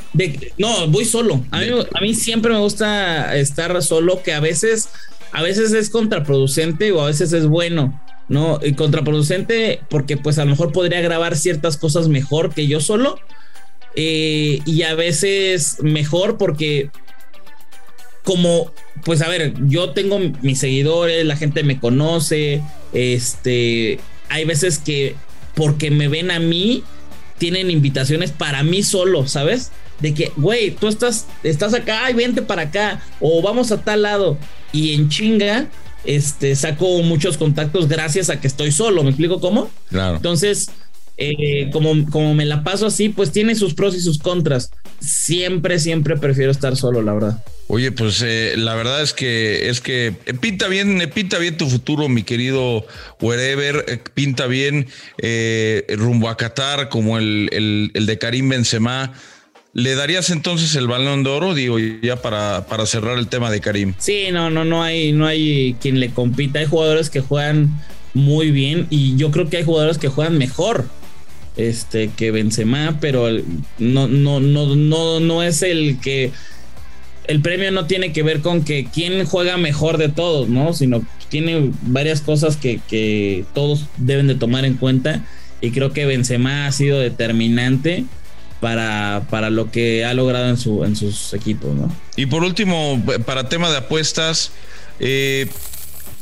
no, voy solo. A mí, siempre me gusta estar solo, que a veces, a veces es contraproducente o a veces es bueno. ¿no? Y contraproducente porque pues a lo mejor podría grabar ciertas cosas mejor que yo solo. Eh, y a veces mejor porque como, pues a ver, yo tengo mis seguidores, la gente me conoce, este, hay veces que porque me ven a mí, tienen invitaciones para mí solo, ¿sabes? De que, güey, tú estás, estás acá, ay, vente para acá, o vamos a tal lado, y en chinga, este, saco muchos contactos gracias a que estoy solo, ¿me explico cómo? Claro. Entonces, eh, como, como me la paso así, pues tiene sus pros y sus contras. Siempre, siempre prefiero estar solo, la verdad. Oye, pues eh, la verdad es que es que eh, pinta bien, pinta bien tu futuro, mi querido wherever, pinta bien eh, rumbo a Qatar como el, el, el de Karim Benzema. ¿Le darías entonces el balón de oro? Digo, ya para, para cerrar el tema de Karim. Sí, no, no, no hay, no hay quien le compita. Hay jugadores que juegan muy bien y yo creo que hay jugadores que juegan mejor este que Benzema, pero no, no, no, no, no es el que el premio no tiene que ver con que quién juega mejor de todos, ¿no? Sino tiene varias cosas que, que todos deben de tomar en cuenta y creo que Benzema ha sido determinante para, para lo que ha logrado en, su, en sus equipos, ¿no? Y por último, para tema de apuestas, eh,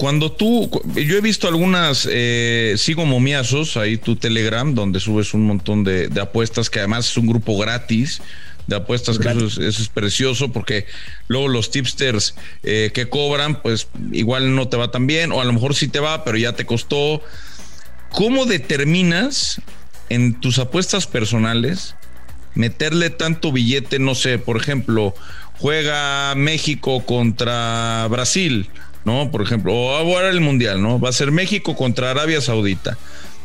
cuando tú, yo he visto algunas, eh, sigo momiazos, ahí tu Telegram, donde subes un montón de, de apuestas, que además es un grupo gratis de apuestas, que eso es, eso es precioso, porque luego los tipsters eh, que cobran, pues igual no te va tan bien, o a lo mejor sí te va, pero ya te costó. ¿Cómo determinas en tus apuestas personales meterle tanto billete, no sé, por ejemplo, juega México contra Brasil, ¿no? Por ejemplo, o ahora el Mundial, ¿no? Va a ser México contra Arabia Saudita.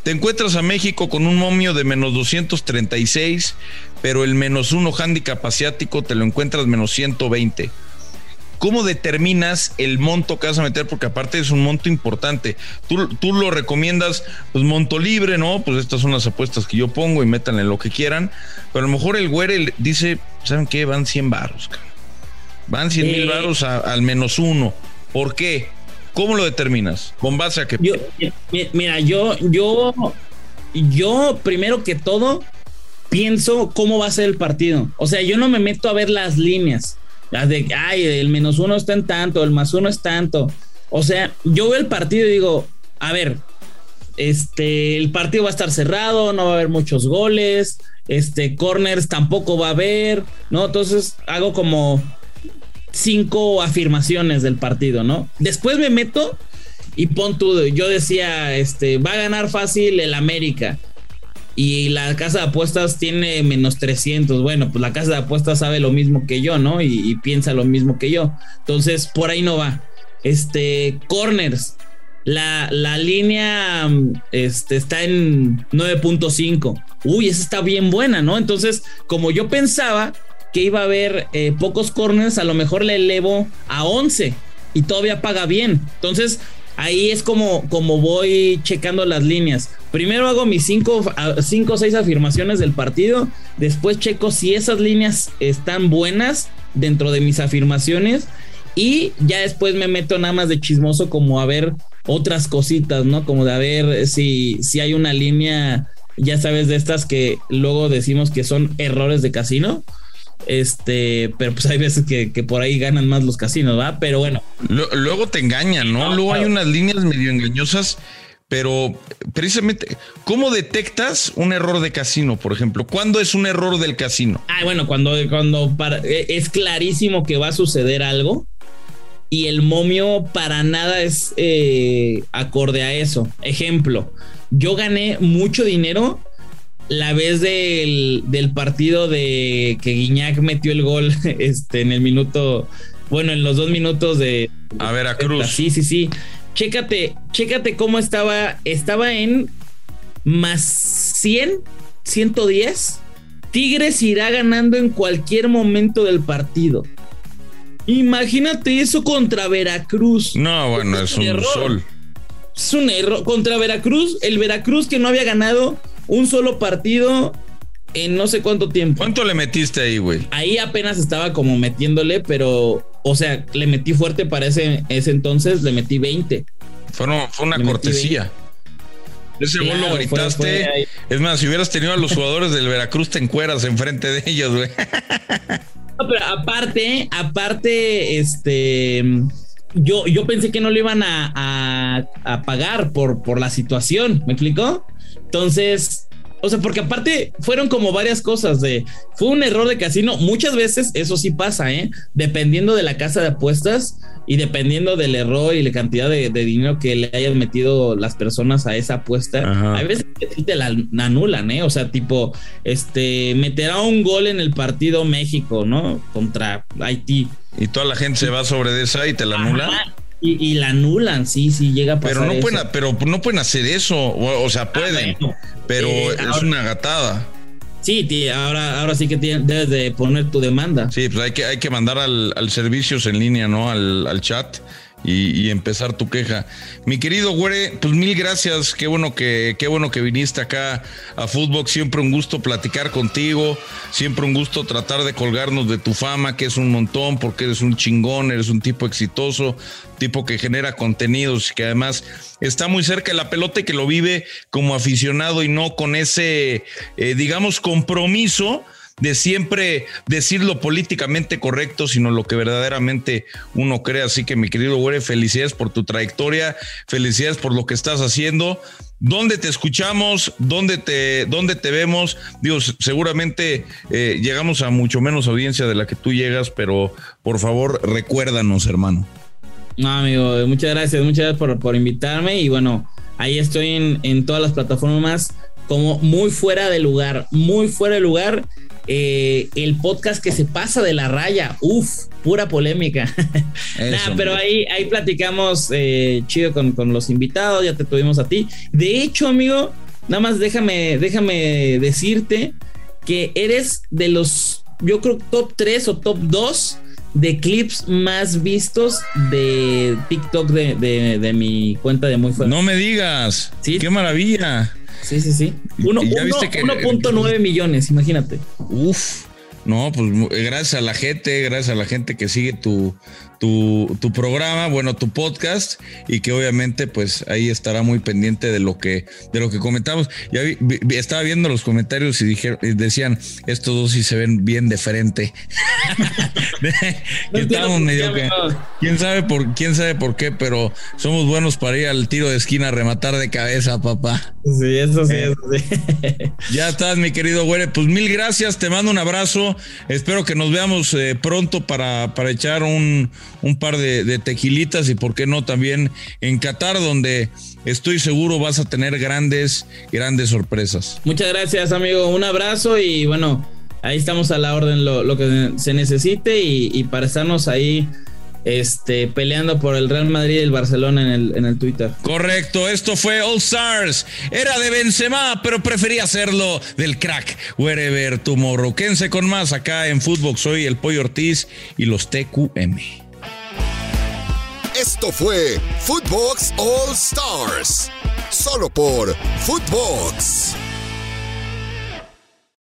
Te encuentras a México con un momio de menos 236, pero el menos uno handicap asiático te lo encuentras menos 120. ¿Cómo determinas el monto que vas a meter? Porque aparte es un monto importante. Tú, tú lo recomiendas, pues monto libre, ¿no? Pues estas son las apuestas que yo pongo y métanle lo que quieran. Pero a lo mejor el güere dice, ¿saben qué? Van 100 varos. Van 100 mil Eh. varos a- al menos uno. ¿Por qué? ¿Cómo lo determinas? ¿Con base a qué? Yo, mi- mira, yo, yo, yo primero que todo pienso cómo va a ser el partido. O sea, yo no me meto a ver las líneas. Las de, ay, el menos uno está en tanto, el más uno es tanto. O sea, yo veo el partido y digo, a ver, este, el partido va a estar cerrado, no va a haber muchos goles, este, corners tampoco va a haber, ¿no? Entonces hago como cinco afirmaciones del partido, ¿no? Después me meto y pon tú, yo decía, este, va a ganar fácil el América. Y la casa de apuestas tiene menos 300. Bueno, pues la casa de apuestas sabe lo mismo que yo, ¿no? Y, piensa lo mismo que yo. Entonces, por ahí no va. Este, corners. La, la línea este, está en 9.5. Uy, esa está bien buena, ¿no? Entonces, como yo pensaba que iba a haber eh, pocos corners, a lo mejor le elevo a 11 y todavía paga bien. Entonces, ahí es como, como voy checando las líneas. Primero hago mis 5 o 6 afirmaciones del partido, después checo si esas líneas están buenas dentro de mis afirmaciones y ya después me meto nada más de chismoso como a ver otras cositas, ¿no? Como de a ver si, si hay una línea, ya sabes, de estas que luego decimos que son errores de casino. Este, pero pues hay veces que, que por ahí ganan más los casinos, ¿va? Pero bueno. Lu- Luego te engañan, ¿no? No, Luego hay unas líneas medio engañosas, pero precisamente, ¿cómo detectas un error de casino, por ejemplo? ¿Cuándo es un error del casino? Ah, bueno, cuando, cuando para- eh, es clarísimo que va a suceder algo y el momio para nada es eh, acorde a eso. Ejemplo, yo gané mucho dinero la vez del, del partido de que Guiñac metió el gol este, en el minuto, bueno, en los dos minutos de... A Veracruz. Sí, sí, sí. Chécate, chécate cómo estaba. Estaba en más 100, 110. Tigres irá ganando en cualquier momento del partido. Imagínate eso contra Veracruz. No, bueno, es un error. sol. Es un error. Contra Veracruz, el Veracruz que no había ganado un solo partido en no sé cuánto tiempo. ¿Cuánto le metiste ahí, güey? Ahí apenas estaba como metiéndole, pero, o sea, le metí fuerte para ese, ese entonces, le metí 20. Fue, no- fue una Le cortesía. Ese gol Claro, lo gritaste. fue es más, si hubieras tenido a los jugadores del Veracruz, te encueras enfrente de ellos, güey. No, pero aparte, aparte, este, yo, yo pensé que no lo iban a, a, pagar por, por la situación, ¿me explicó? Entonces, o sea, porque aparte fueron como varias cosas de, fue un error de casino, muchas veces eso sí pasa, ¿eh? Dependiendo de la casa de apuestas y dependiendo del error y la cantidad de, dinero que le hayan metido las personas a esa apuesta, hay veces que te la anulan, ¿eh? O sea, tipo, este, meterá un gol en el partido México, ¿no? Contra Haití. Y toda la gente se va sobre esa y te la anulan. Y, la anulan, sí, sí, llega a pasar. Pero no, Pueden, pero no pueden hacer eso, o, sea, ah, pueden, pero eh, es una gatada. Sí, ahora, ahora sí que debes de poner tu demanda. Sí, pues hay que, hay que mandar al, al servicios en línea, ¿no? Al, al chat y, empezar tu queja. Mi querido güere, pues mil gracias. Qué bueno que, qué bueno que viniste acá a Footbox. Siempre un gusto platicar contigo. Siempre un gusto tratar de colgarnos de tu fama, que es un montón, porque eres un chingón, eres un tipo exitoso, tipo que genera contenidos y que además está muy cerca de la pelota y que lo vive como aficionado y no con ese, eh, digamos, compromiso de siempre decir lo políticamente correcto, sino lo que verdaderamente uno cree. Así que, mi querido güere, felicidades por tu trayectoria, felicidades por lo que estás haciendo. ¿Dónde te escuchamos? ¿Dónde te, dónde te vemos? Digo, seguramente eh, llegamos a mucho menos audiencia de la que tú llegas, pero por favor, recuérdanos, hermano. No, amigo, muchas gracias, muchas gracias por, por invitarme y bueno, ahí estoy en, en todas las plataformas como muy fuera de lugar, muy fuera de lugar. Eh, el podcast que se pasa de la raya, uff, pura polémica. pero ahí, ahí platicamos eh, chido con, con, los invitados, ya te tuvimos a ti. De hecho, amigo, nada más déjame, déjame decirte que eres de los, yo creo, top 3 o top 2 de clips más vistos de TikTok de, de, mi cuenta de Muy Fuerte. No me digas. ¿Sí? Qué maravilla. Sí, sí, sí. 1.9 millones, imagínate. Uf. No, pues gracias a la gente, gracias a la gente que sigue tu, tu, tu, programa, bueno, tu podcast, y que obviamente, pues ahí estará muy pendiente de lo que, de lo que comentamos. Ya estaba viendo los comentarios y dije, decían, estos dos sí se ven bien de frente. estamos medio que, quién sabe por, quién sabe por qué, pero somos buenos para ir al tiro de esquina a rematar de cabeza, papá. Sí, eso sí, eso sí. ya estás, mi querido güey. Pues mil gracias, te mando un abrazo. Espero que nos veamos eh, pronto para, para echar un, un par de, tequilitas y por qué no también en Qatar, donde estoy seguro vas a tener grandes, grandes sorpresas. Muchas gracias, amigo. Un abrazo y bueno, ahí estamos a la orden lo, que se necesite y, y para estarnos ahí este, peleando por el Real Madrid y el Barcelona en el, en el Twitter. Correcto, esto fue All Stars. Era de Benzema, pero prefería hacerlo del crack. Wherever tomorrow. Quédense con más acá en Footbox. Soy el Pollo Ortiz y los TQM. Esto fue Footbox All Stars. Solo por Footbox.